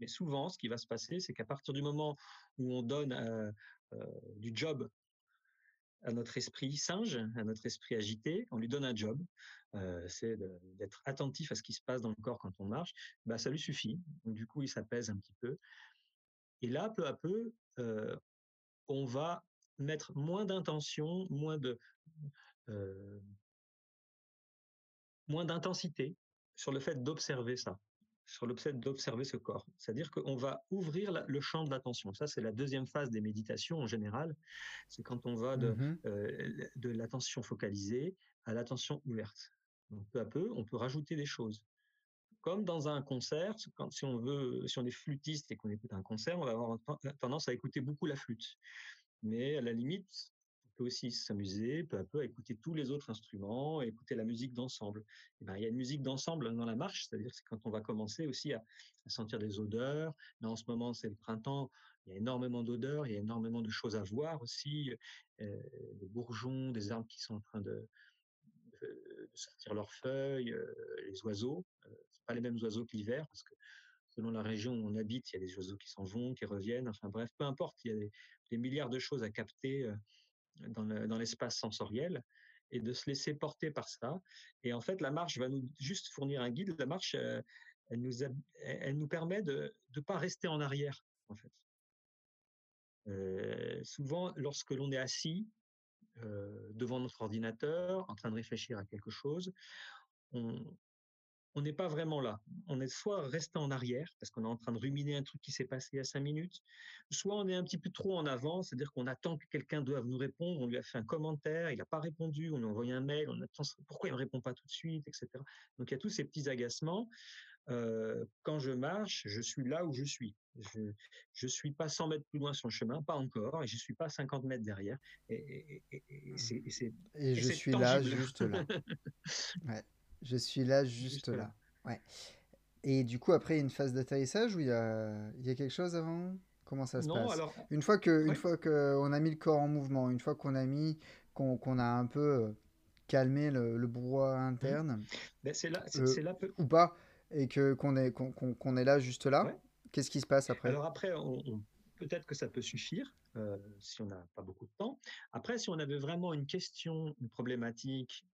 Mais, souvent, ce qui va se passer, c'est qu'à partir du moment où on donne euh, du job à notre esprit singe, à notre esprit agité, on lui donne un job, euh, c'est d'être attentif à ce qui se passe dans le corps quand on marche, bah, ça lui suffit. Du coup, il s'apaise un petit peu. Et là, peu à peu, euh, on va mettre moins d'intention, moins de euh, moins d'intensité sur le fait d'observer ça sur l'objet d'observer ce corps. C'est-à-dire qu'on va ouvrir le champ de l'attention. Ça, c'est la deuxième phase des méditations en général. C'est quand on va de, mmh euh, de l'attention focalisée à l'attention ouverte. Donc, peu à peu, on peut rajouter des choses. Comme dans un concert, quand, si on veut, si on est flûtiste et qu'on écoute un concert, on va avoir tendance à écouter beaucoup la flûte. Mais à la limite, aussi s'amuser peu à peu à écouter tous les autres instruments, écouter la musique d'ensemble. Et ben, il y a une musique d'ensemble dans la marche, c'est-à-dire c'est quand on va commencer aussi à, sentir des odeurs. Là, en ce moment, c'est le printemps, il y a énormément d'odeurs, il y a énormément de choses à voir aussi, euh, des bourgeons, des arbres qui sont en train de, sortir leurs feuilles, euh, les oiseaux. Euh, c'est pas les mêmes oiseaux que l'hiver parce que selon la région où on habite, il y a des oiseaux qui s'en vont, qui reviennent. Enfin bref, peu importe, il y a des, des milliards de choses à capter euh, dans l'espace sensoriel et de se laisser porter par ça. Et en fait, la marche va nous juste fournir un guide. La marche, euh, elle nous, elle nous permet de ne pas rester en arrière, en fait. Euh, souvent, lorsque l'on est assis euh, devant notre ordinateur, en train de réfléchir à quelque chose, on, on n'est pas vraiment là. On est soit resté en arrière, parce qu'on est en train de ruminer un truc qui s'est passé il y a cinq minutes, soit on est un petit peu trop en avant, c'est-à-dire qu'on attend que quelqu'un doive nous répondre, on lui a fait un commentaire, il n'a pas répondu, on lui a envoyé un mail, on attend pourquoi il ne répond pas tout de suite, etc. Donc il y a tous ces petits agacements. Euh, quand je marche, je suis là où je suis. Je ne suis pas 100 mètres plus loin sur le chemin, pas encore, et je ne suis pas 50 mètres derrière. Et, et, et je suis là, juste là. *laughs* ouais. Je suis là, juste, là. Ouais. Et du coup, après, une phase d'atterrissage où il y a, il y a quelque chose avant? Comment ça se passe? alors... Une fois que, une fois qu'on a mis le corps en mouvement, une fois qu'on a mis, qu'on a un peu euh, calmé le, le brouhaha mmh. interne, ben c'est là, euh, là peu... ou pas, et que qu'on est qu'on est là juste là, qu'est-ce qui se passe après? Alors après, on, peut-être que ça peut suffire euh, si on n'a pas beaucoup de temps. Après, si on avait vraiment une question, une problématique,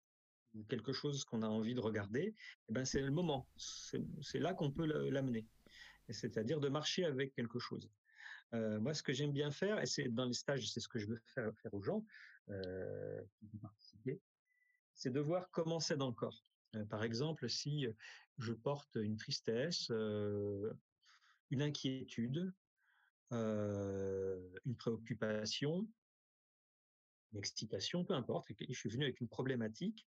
quelque chose qu'on a envie de regarder, eh ben c'est le moment. C'est là qu'on peut l'amener. C'est-à-dire de marcher avec quelque chose. Euh, moi, ce que j'aime bien faire, et c'est dans les stages, c'est ce que je veux faire, faire aux gens euh, c'est de voir comment c'est dans le corps. Euh, par exemple, si je porte une tristesse, une inquiétude, une préoccupation, une excitation, peu importe, je suis venu avec une problématique,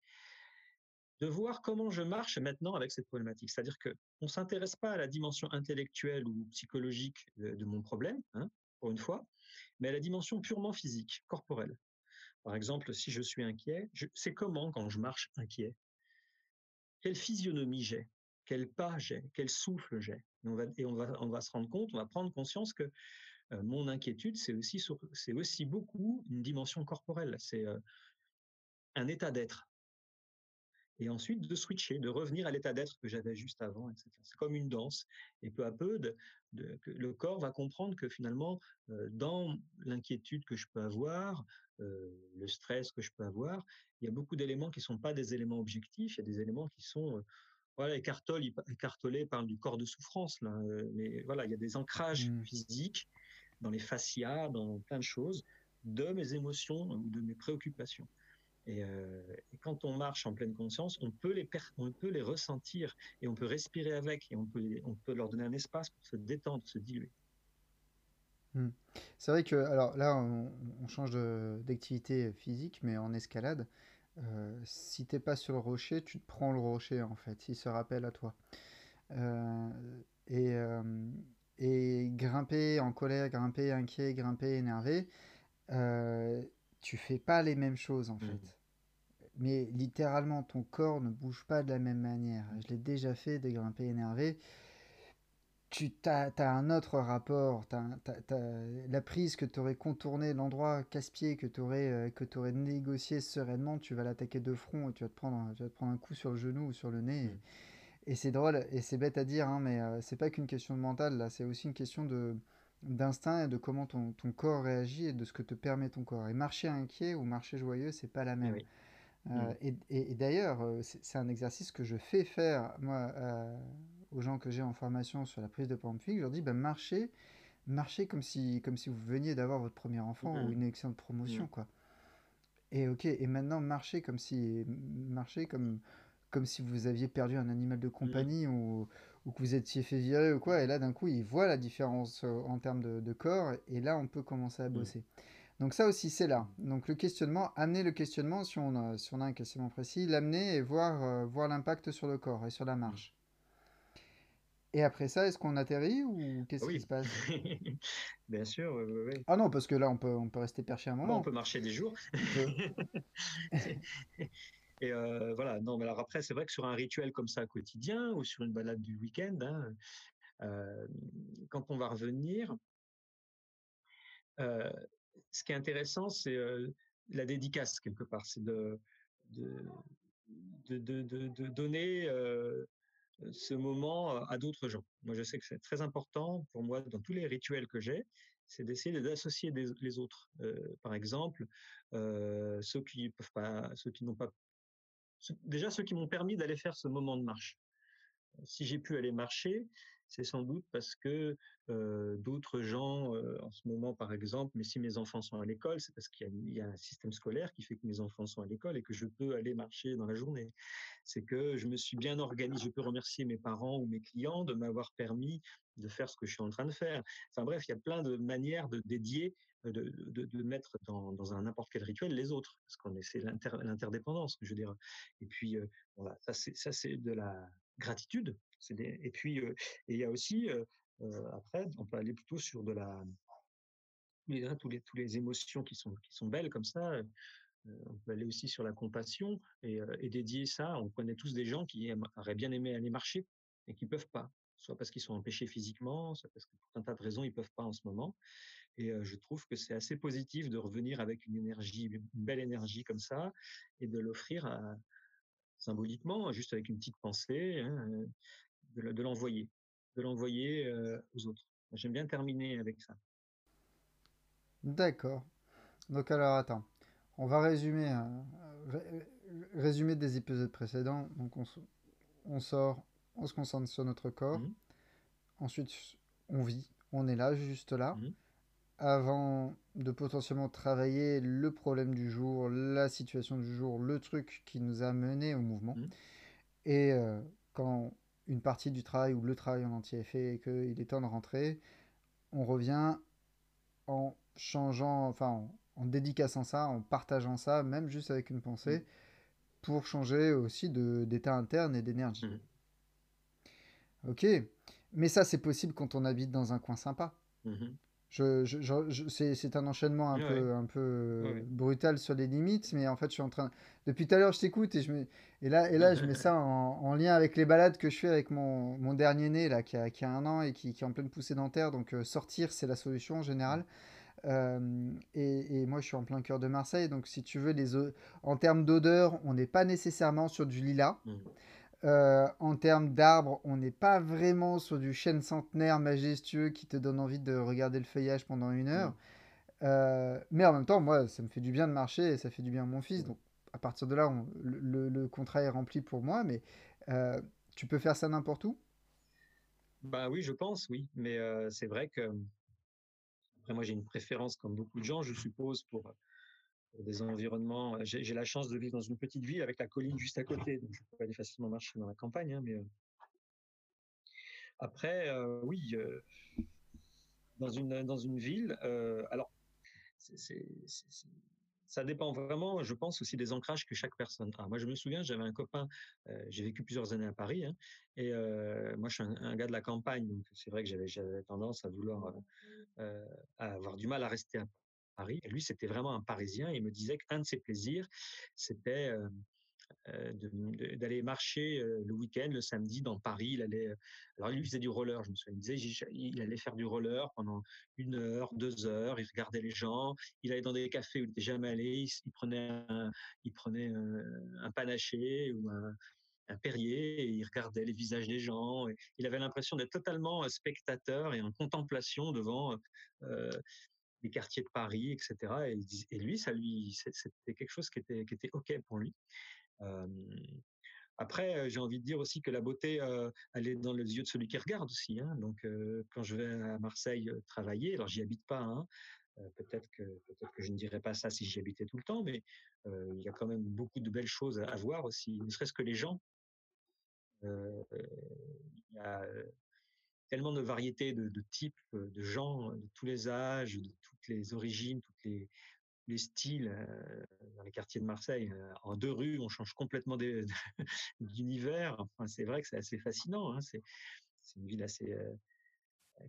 de voir comment je marche maintenant avec cette problématique. C'est-à-dire qu'on ne s'intéresse pas à la dimension intellectuelle ou psychologique de, mon problème, hein, pour une fois, mais à la dimension purement physique, corporelle. Par exemple, si je suis inquiet, c'est comment quand je marche inquiet Quelle physionomie j'ai Quel pas j'ai Quel souffle j'ai et, on va, on, on se rendre compte, on va prendre conscience que euh, mon inquiétude, c'est aussi, c'est aussi beaucoup une dimension corporelle. C'est euh, un état d'être et ensuite de switcher, de revenir à l'état d'être que j'avais juste avant, etc. C'est comme une danse. Et peu à peu, de, le corps va comprendre que finalement, euh, dans l'inquiétude que je peux avoir, euh, le stress que je peux avoir, il y a beaucoup d'éléments qui ne sont pas des éléments objectifs, il y a des éléments qui sont... Euh, voilà, Écartolé parle du corps de souffrance, là, mais voilà, il y a des ancrages mmh. physiques dans les fascias, dans plein de choses, de mes émotions ou de mes préoccupations. Euh, et, quand on marche en pleine conscience, on peut les ressentir et on peut respirer avec et on peut leur donner un espace pour se détendre, se diluer. Hmm. C'est vrai que alors là on, change d'activité physique, mais en escalade, euh, si t'es pas sur le rocher, tu te prends le rocher en fait, il se rappelle à toi. Euh, et, et grimper en colère, grimper inquiet, grimper énervé, tu fais pas les mêmes choses en mmh. fait. Mais littéralement, ton corps ne bouge pas de la même manière. Je l'ai déjà fait, des grimper énervé. Tu as, un autre rapport. la prise que tu aurais contourné, l'endroit casse-pied que tu aurais, euh, que aurais négocié sereinement, tu vas l'attaquer de front et tu vas, te prendre, tu vas te prendre un coup sur le genou ou sur le nez. Mmh. Et, c'est drôle, et c'est bête à dire, hein, mais euh, c'est pas qu'une question de mental, là, c'est aussi une question de, d'instinct et de comment ton, ton, corps réagit et de ce que te permet ton corps. Et marcher inquiet ou marcher joyeux, c'est pas la même. Euh, mm. Et, et, d'ailleurs, euh, c'est un exercice que je fais faire moi euh, aux gens que j'ai en formation sur la prise de pamphlet. Je leur dis, ben, marchez, marchez comme si, comme si vous veniez d'avoir votre premier enfant ou une élection de promotion, mm. quoi. Et ok, et maintenant marchez comme si, marchez comme, comme si vous aviez perdu un animal de compagnie ou ou que vous étiez fait virer ou quoi, et là d'un coup il voit la différence euh, en termes de, corps, et là on peut commencer à mmh. bosser. Donc ça aussi c'est là. Donc le questionnement, amener le questionnement si on a, si on a un questionnement précis, l'amener et voir, euh, voir l'impact sur le corps et sur la marche. Et après ça, est-ce qu'on atterrit ou qu'est-ce qui se passe? *laughs* Bien sûr, oui, oui, Ah non, parce que là, on peut, on peut rester perché un moment. on peut marcher des jours. *laughs* Et voilà, non, mais alors après, c'est vrai que sur un rituel comme ça quotidien ou sur une balade du week-end, hein, quand on va revenir, ce qui est intéressant, c'est la dédicace quelque part, c'est de, de, donner ce moment à d'autres gens. Moi, je sais que c'est très important pour moi dans tous les rituels que j'ai, c'est d'essayer d'associer les autres. par exemple, ceux qui peuvent pas, ceux qui n'ont pas déjà ceux qui m'ont permis d'aller faire ce moment de marche. Si j'ai pu aller marcher, c'est sans doute parce que d'autres gens, en ce moment par exemple, mais si mes enfants sont à l'école, c'est parce qu'il y, a un système scolaire qui fait que mes enfants sont à l'école et que je peux aller marcher dans la journée. C'est que je me suis bien organisé. Je peux remercier mes parents ou mes clients de m'avoir permis de faire ce que je suis en train de faire. Enfin bref, il y a plein de manières de dédier de, de, mettre dans, dans un n'importe quel rituel les autres, parce qu'on c'est l'interdépendance, je veux dire. Et puis, voilà, ça c'est de la gratitude. Et puis, il y a aussi après, on peut aller plutôt sur de la tous les tous les émotions qui sont qui sont belles comme ça. on peut aller aussi sur la compassion et, dédier ça. On connaît tous des gens qui auraient bien aimé aller marcher et qui peuvent pas, soit parce qu'ils sont empêchés physiquement, soit parce que pour un tas de raisons ils peuvent pas en ce moment. Et je trouve que c'est assez positif de revenir avec une énergie, une belle énergie comme ça, et de l'offrir symboliquement, juste avec une petite pensée, hein, de l'envoyer, de l'envoyer aux autres. J'aime bien terminer avec ça. D'accord. Donc alors attends, on va résumer, hein, résumer des épisodes précédents. Donc on, on, sort, on se concentre sur notre corps. Mmh Ensuite, on vit, on est là, juste là. Mmh avant de potentiellement travailler le problème du jour, la situation du jour, le truc qui nous a mené au mouvement. Mmh. Et euh, quand une partie du travail ou le travail en entier est fait et qu'il est temps de rentrer, on revient en changeant, enfin en, dédicaçant ça, en partageant ça, même juste avec une pensée, mmh. pour changer aussi d'état interne et d'énergie. Mmh. Ok, mais ça c'est possible quand on habite dans un coin sympa. Je, je, c'est un enchaînement un peu, un peu brutal sur les limites, mais en fait, je suis en train. Depuis tout à l'heure, je t'écoute et, je mets... et, là, et là, je mets *laughs* ça en, lien avec les balades que je fais avec mon, mon dernier né, là, qui a, qui a un an et qui, qui est en pleine poussée dentaire. Donc, euh, sortir, c'est la solution en général. Euh, et, et, moi, je suis en plein cœur de Marseille. Donc, si tu veux, les, en termes d'odeur, on n'est pas nécessairement sur du lilas. Mmh. Euh, en termes d'arbres, on n'est pas vraiment sur du chêne centenaire majestueux qui te donne envie de regarder le feuillage pendant une heure. Euh, mais en même temps, moi, ça me fait du bien de marcher et ça fait du bien à mon fils. Donc, à partir de là, le, contrat est rempli pour moi. Mais euh, tu peux faire ça n'importe où? Bah oui, je pense, oui. Mais c'est vrai que. Après, moi, j'ai une préférence, comme beaucoup de gens, je suppose, pour des environnements. Euh, j'ai la chance de vivre dans une petite ville avec la colline juste à côté, donc je peux aller facilement marcher dans la campagne. Hein, mais euh, après, euh, oui, dans une dans une ville, alors ça dépend vraiment, je pense aussi des ancrages que chaque personne a. Moi, je me souviens, j'avais un copain, j'ai vécu plusieurs années à Paris, hein, et moi, je suis un, gars de la campagne, donc c'est vrai que j'avais tendance à vouloir à avoir du mal à rester à Paris. Lui, c'était vraiment un Parisien. Il me disait qu'un de ses plaisirs, c'était euh, euh, d'aller marcher euh, le week-end, le samedi, dans Paris. Il allait, alors lui, il faisait du roller. Je me souviens. Il il allait faire du roller pendant une heure, deux heures. Il regardait les gens. Il allait dans des cafés où il n'était jamais allé. Il, prenait, un, panaché ou un, Perrier et il regardait les visages des gens. Il avait l'impression d'être totalement spectateur et en contemplation devant les quartiers de Paris, etc. Et, lui, ça lui, c'était quelque chose qui était, qui était ok pour lui. après, j'ai envie de dire aussi que la beauté, elle est dans les yeux de celui qui regarde aussi. Hein. Donc, quand je vais à Marseille travailler, alors j'y habite pas, hein, peut-être que je ne dirais pas ça si j'y habitais tout le temps, mais il y a quand même beaucoup de belles choses à, voir aussi, ne serait-ce que les gens. Il y a tellement de variétés de, types de gens, de tous les âges, de toutes les origines, tous les, les styles dans les quartiers de Marseille. En deux rues, on change complètement *laughs* d'univers. Enfin, c'est vrai que c'est assez fascinant. Hein. C'est une ville assez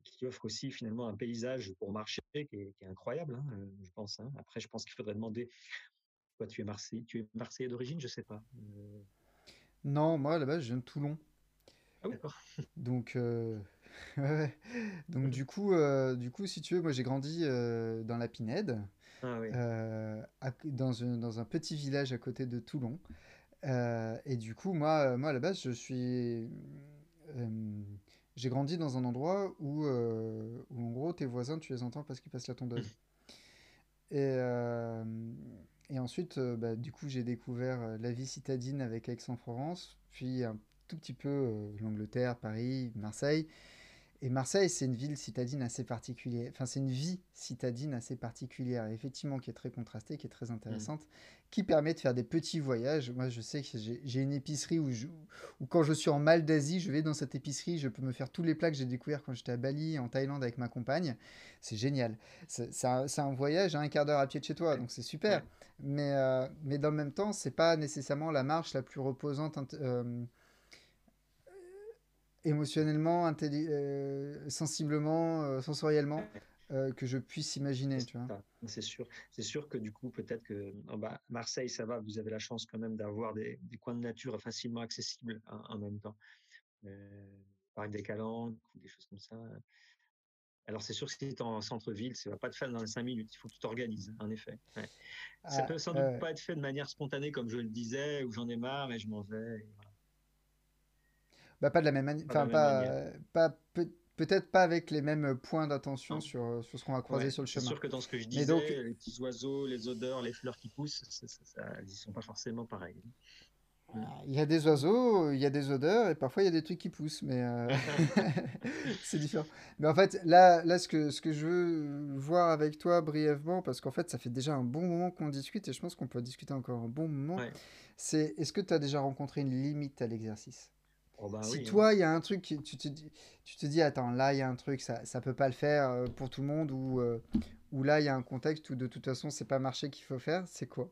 qui offre aussi finalement un paysage pour marcher qui est, incroyable, hein, je pense. Hein. Après, je pense qu'il faudrait demander. Toi, tu es Marseille, tu es Marseillais d'origine, je sais pas. Non, moi à la base, je viens de Toulon. Ah oui, d'accord. Donc, *laughs* Donc du coup, euh, du coup, si tu veux, moi j'ai grandi euh, dans la Pinède, ah euh, dans, un, dans un petit village à côté de Toulon. et du coup, moi, moi à la base, je suis, j'ai grandi dans un endroit où, où en gros tes voisins, tu les entends parce qu'ils passent la tondeuse. *laughs* Et, et ensuite, bah, du coup, j'ai découvert la vie citadine avec Aix-en-Provence, puis un tout petit peu l'Angleterre, Paris, Marseille. Et Marseille, c'est une ville citadine assez particulière. Enfin, c'est une vie citadine assez particulière, effectivement, qui est très contrastée, qui est très intéressante, qui permet de faire des petits voyages. Moi, je sais que j'ai une épicerie où, où, quand je suis en Malaisie, je vais dans cette épicerie, je peux me faire tous les plats que j'ai découverts quand j'étais à Bali, en Thaïlande avec ma compagne. C'est génial. C'est un, un, voyage à un quart d'heure à pied de chez toi, donc c'est super. Mais, euh, mais dans le même temps, c'est pas nécessairement la marche la plus reposante. Euh, émotionnellement, euh, sensiblement, euh, sensoriellement, euh, que je puisse imaginer. C'est sûr. C'est sûr que du coup, peut-être que oh bah, Marseille, ça va. Vous avez la chance quand même d'avoir des, des, coins de nature facilement accessibles en, même temps. par des calanques ou des choses comme ça. Alors c'est sûr que si tu es en centre-ville, ça va pas te faire dans les cinq minutes. Il faut que tu t'organises, en effet. Ça ah, peut sans doute pas être fait de manière spontanée, comme je le disais, où j'en ai marre et je m'en vais. Bah, pas de la même manière. Enfin, pas, pas peut-être pas avec les mêmes points d'attention sur, sur ce qu'on va croiser sur le chemin. C'est sûr que dans ce que je disais, donc... les petits oiseaux, les odeurs, les fleurs qui poussent, ça, ça, ils ne sont pas forcément pareils. Ah, il y a des oiseaux, il y a des odeurs et parfois il y a des trucs qui poussent, mais euh, *laughs* *laughs* c'est différent. Mais en fait, là, là ce, que, ce que je veux voir avec toi brièvement, parce qu'en fait, ça fait déjà un bon moment qu'on discute et je pense qu'on peut discuter encore un bon moment, c'est est-ce que tu as déjà rencontré une limite à l'exercice? Oh, bah si hein. toi, il y a un truc, tu te, dis, tu te dis, attends, là, il y a un truc, ça ne peut pas le faire euh, pour tout le monde, ou, euh, ou là, il y a un contexte où de toute façon, c'est pas marché qu'il faut faire, c'est quoi?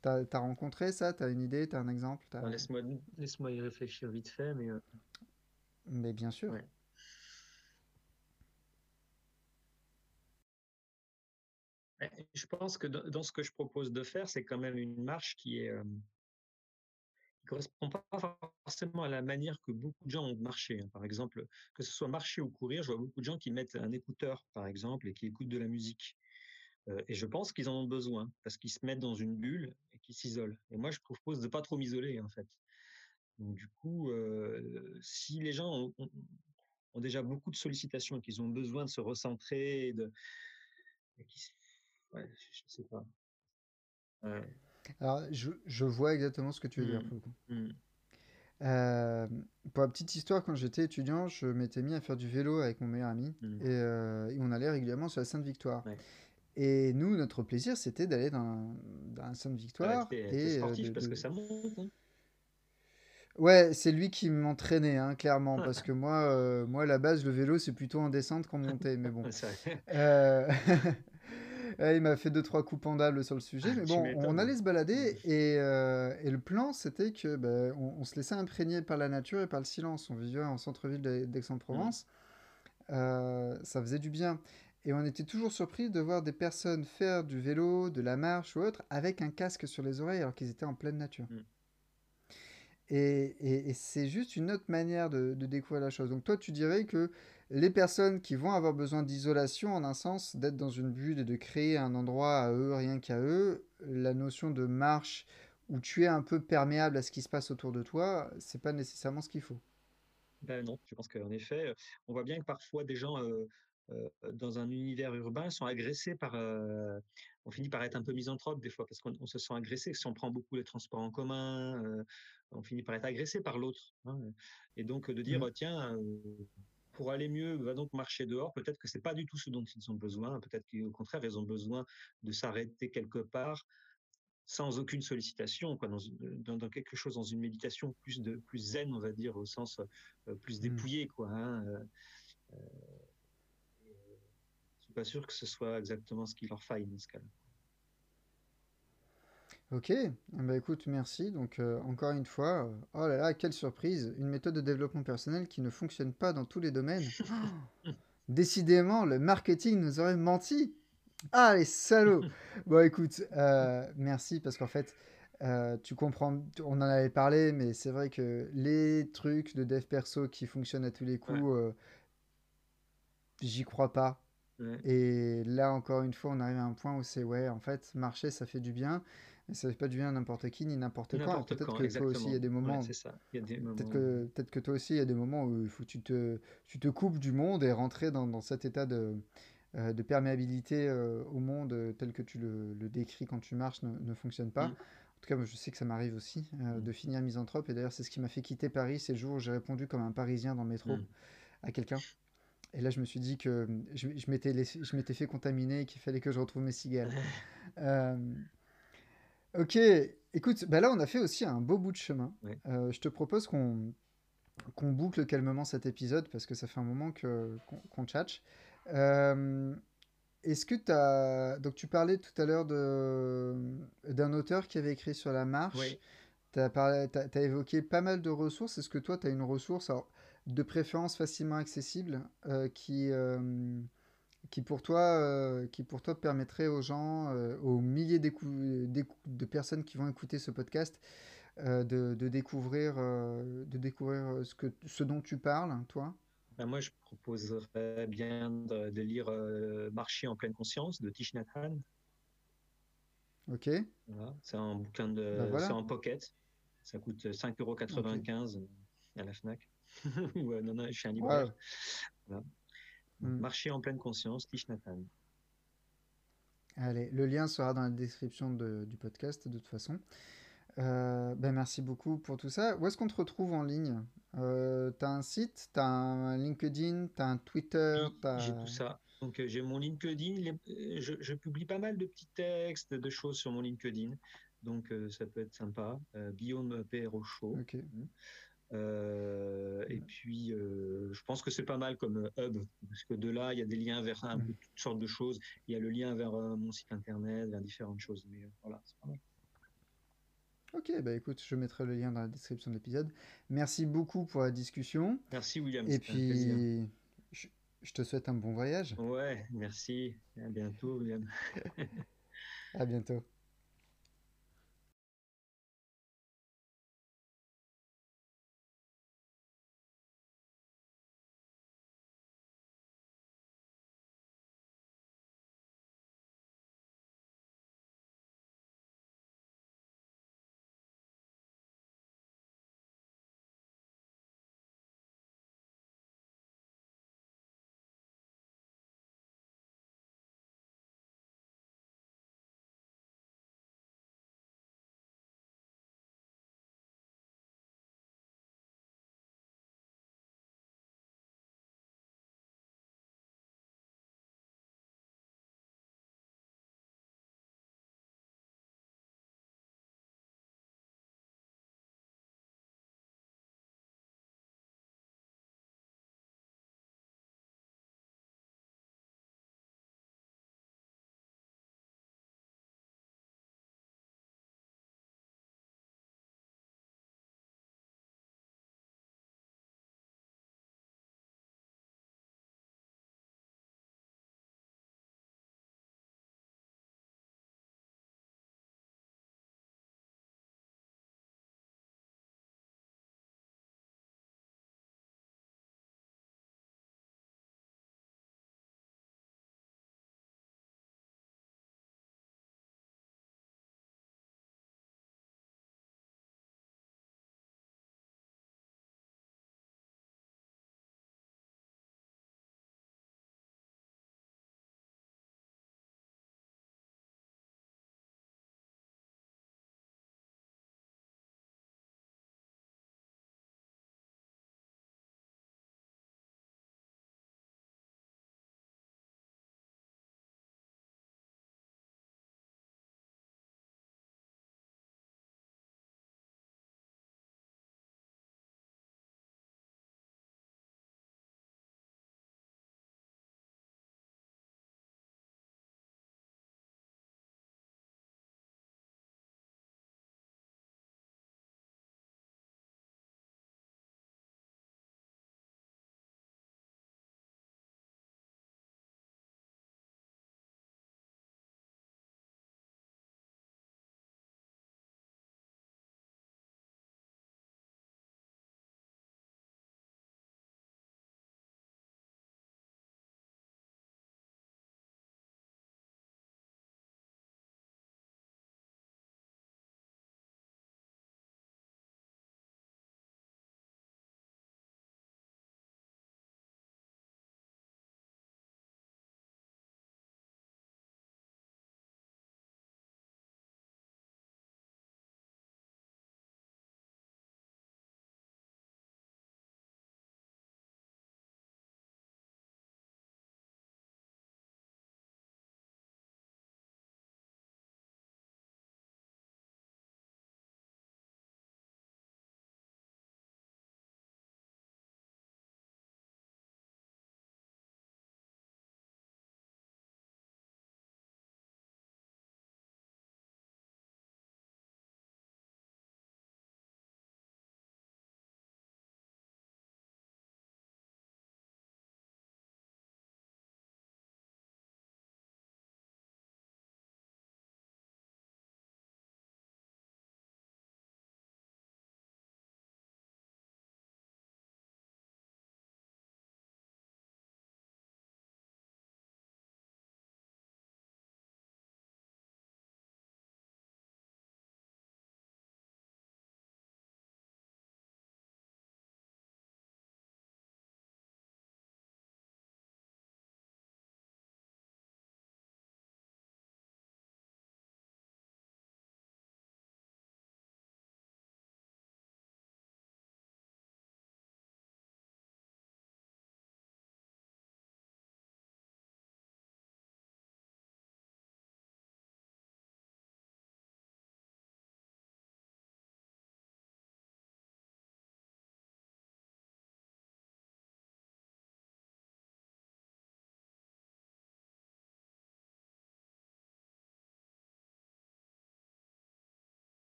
T'as as rencontré ça? T'as une idée? T'as un exemple? Laisse-moi laisse y réfléchir vite fait, mais... Euh, mais bien sûr. Je pense que dans ce que je propose de faire, c'est quand même une marche qui est correspond pas forcément à la manière que beaucoup de gens ont de marcher. Hein. Par exemple, que ce soit marcher ou courir, je vois beaucoup de gens qui mettent un écouteur, par exemple, et qui écoutent de la musique. Euh, et je pense qu'ils en ont besoin parce qu'ils se mettent dans une bulle et qu'ils s'isolent. Et moi, je propose de pas trop m'isoler, en fait. Donc, du coup, euh, si les gens ont, déjà beaucoup de sollicitations et qu'ils ont besoin de se recentrer, de, ouais, je sais pas. Alors, je, je, vois exactement ce que tu veux dire mmh. pour le coup. Mmh. Euh, pour la petite histoire, quand j'étais étudiant, je m'étais mis à faire du vélo avec mon meilleur ami mmh. euh, et, on allait régulièrement sur la Sainte-Victoire. Et nous, notre plaisir, c'était d'aller dans, dans, la Sainte-Victoire. et euh, sportif parce que ça monte. Hein. Ouais, c'est lui qui m'entraînait, hein, clairement, parce *laughs* que moi, moi, à la base, le vélo, c'est plutôt en descente qu'en montée, mais bon. *laughs* *laughs* il m'a fait deux trois coups pendables sur le sujet, mais bon, on allait se balader et, euh, et le plan c'était que ben, on, se laissait imprégner par la nature et par le silence. On vivait en centre-ville d'Aix-en-Provence, mmh. euh, ça faisait du bien. Et on était toujours surpris de voir des personnes faire du vélo, de la marche ou autre avec un casque sur les oreilles alors qu'ils étaient en pleine nature. Mmh. Et, et, c'est juste une autre manière de, de, découvrir la chose. Donc toi, tu dirais que les personnes qui vont avoir besoin d'isolation, en un sens, d'être dans une bulle et de créer un endroit à eux, rien qu'à eux, la notion de marche où tu es un peu perméable à ce qui se passe autour de toi, c'est pas nécessairement ce qu'il faut. Ben non, je pense qu'en effet, on voit bien que parfois des gens euh, euh, dans un univers urbain sont agressés par. Euh, on finit par être un peu misanthrope des fois parce qu'on se sent agressé. Si on prend beaucoup les transports en commun, on finit par être agressé par l'autre. Hein. Et donc de dire, mmh. tiens, pour aller mieux, va donc marcher dehors. Peut-être que c'est pas du tout ce dont ils ont besoin. Peut-être qu'au contraire, ils ont besoin de s'arrêter quelque part sans aucune sollicitation, quoi, dans, dans, quelque chose, dans une méditation plus de plus zen, on va dire, au sens euh, plus mmh. dépouillé, quoi. Hein, euh, euh, je suis pas sûr que ce soit exactement ce qu'il leur faille dans ce cas-là. Ok, bah écoute, merci. Donc euh, encore une fois, euh, oh là là, quelle surprise, une méthode de développement personnel qui ne fonctionne pas dans tous les domaines. *laughs* Décidément, le marketing nous aurait menti. Ah les salauds. *laughs* bon écoute, euh, merci parce qu'en fait, tu comprends, on en avait parlé, mais c'est vrai que les trucs de dev perso qui fonctionnent à tous les coups, j'y crois pas. Et là encore une fois, on arrive à un point où c'est ouais, en fait, marcher, ça fait du bien. Mais ça fait pas du bien à n'importe qui ni n'importe quoi. Peut-être que toi aussi, il y a des moments. Peut-être que, peut que toi aussi, il y a des moments où il faut que tu te, tu te coupes du monde et rentrer dans, dans cet état de, euh, de perméabilité euh, au monde euh, tel que tu le, le, décris quand tu marches ne, ne fonctionne pas. Mm. En tout cas, moi, je sais que ça m'arrive aussi euh, de finir misanthrope. Et d'ailleurs, c'est ce qui m'a fait quitter Paris. C'est le jour où j'ai répondu comme un Parisien dans le métro Mmh. à quelqu'un. Et là, je me suis dit que je, je m'étais laissé- je m'étais fait contaminer et qu'il fallait que je retrouve mes cigales. *laughs* Euh, ok, écoute, bah là, on a fait aussi un beau bout de chemin. Ouais. Euh, je te propose qu'on qu'on boucle calmement cet épisode parce que ça fait un moment que qu'on tchatche. Euh, est-ce que tu as... Donc tu parlais tout à l'heure de... d'un auteur qui avait écrit sur la marche. Oui. Tu as, évoqué pas mal de ressources. Est-ce que toi, tu as une ressource, alors, de préférence facilement accessible, euh, qui, qui, pour toi, euh, qui pour toi permettrait aux gens, euh, aux milliers de personnes qui vont écouter ce podcast, euh, de, de découvrir, de découvrir ce, que, ce dont tu parles, toi? Ben, moi, je proposerais bien de, de lire Marcher en pleine conscience de Thich Nhat Hanh. Ok? Voilà. C'est un bouquin de, voilà. c'est en pocket. Ça coûte 5,95 euros à la Fnac. *laughs* Ou non, non, chez un libraire. Voilà. Mm. Marcher en pleine conscience, Hanh. Allez, le lien sera dans la description de- du podcast de toute façon. Euh, ben merci beaucoup pour tout ça. Où est-ce qu'on te retrouve en ligne? Euh, t'as un site, t'as un LinkedIn, t'as un Twitter? J'ai tout ça. Donc, euh, j'ai mon LinkedIn. les- euh, je, je publie pas mal de petits textes, de choses sur mon LinkedIn. Donc, euh, ça peut être sympa. Guillaume P. Rochaud. Euh, et puis, euh, je pense que c'est pas mal comme euh, hub, parce que de là, il y a des liens vers un Mm. peu toutes sortes de choses. Il y a le lien vers euh, mon site internet, vers différentes choses. Mais voilà, c'est pas mal. Ok, bah écoute, je mettrai le lien dans la description de l'épisode. Merci beaucoup pour la discussion. Merci, William. Et puis, je, je te souhaite un bon voyage. Ouais, merci. À bientôt, William. *laughs* À bientôt.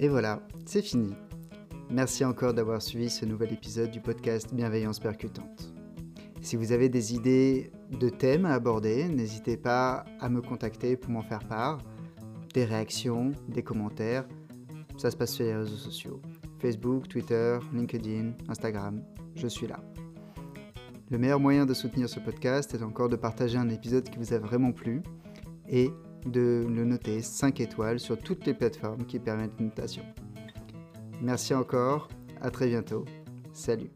Et voilà, c'est fini. Merci encore d'avoir suivi ce nouvel épisode du podcast Bienveillance percutante. Si vous avez des idées de thèmes à aborder, n'hésitez pas à me contacter pour m'en faire part. Des réactions, des commentaires, ça se passe sur les réseaux sociaux. Facebook, Twitter, LinkedIn, Instagram, je suis là. Le meilleur moyen de soutenir ce podcast est encore de partager un épisode qui vous a vraiment plu et de le noter 5 étoiles sur toutes les plateformes qui permettent une notation. Merci encore, à très bientôt. Salut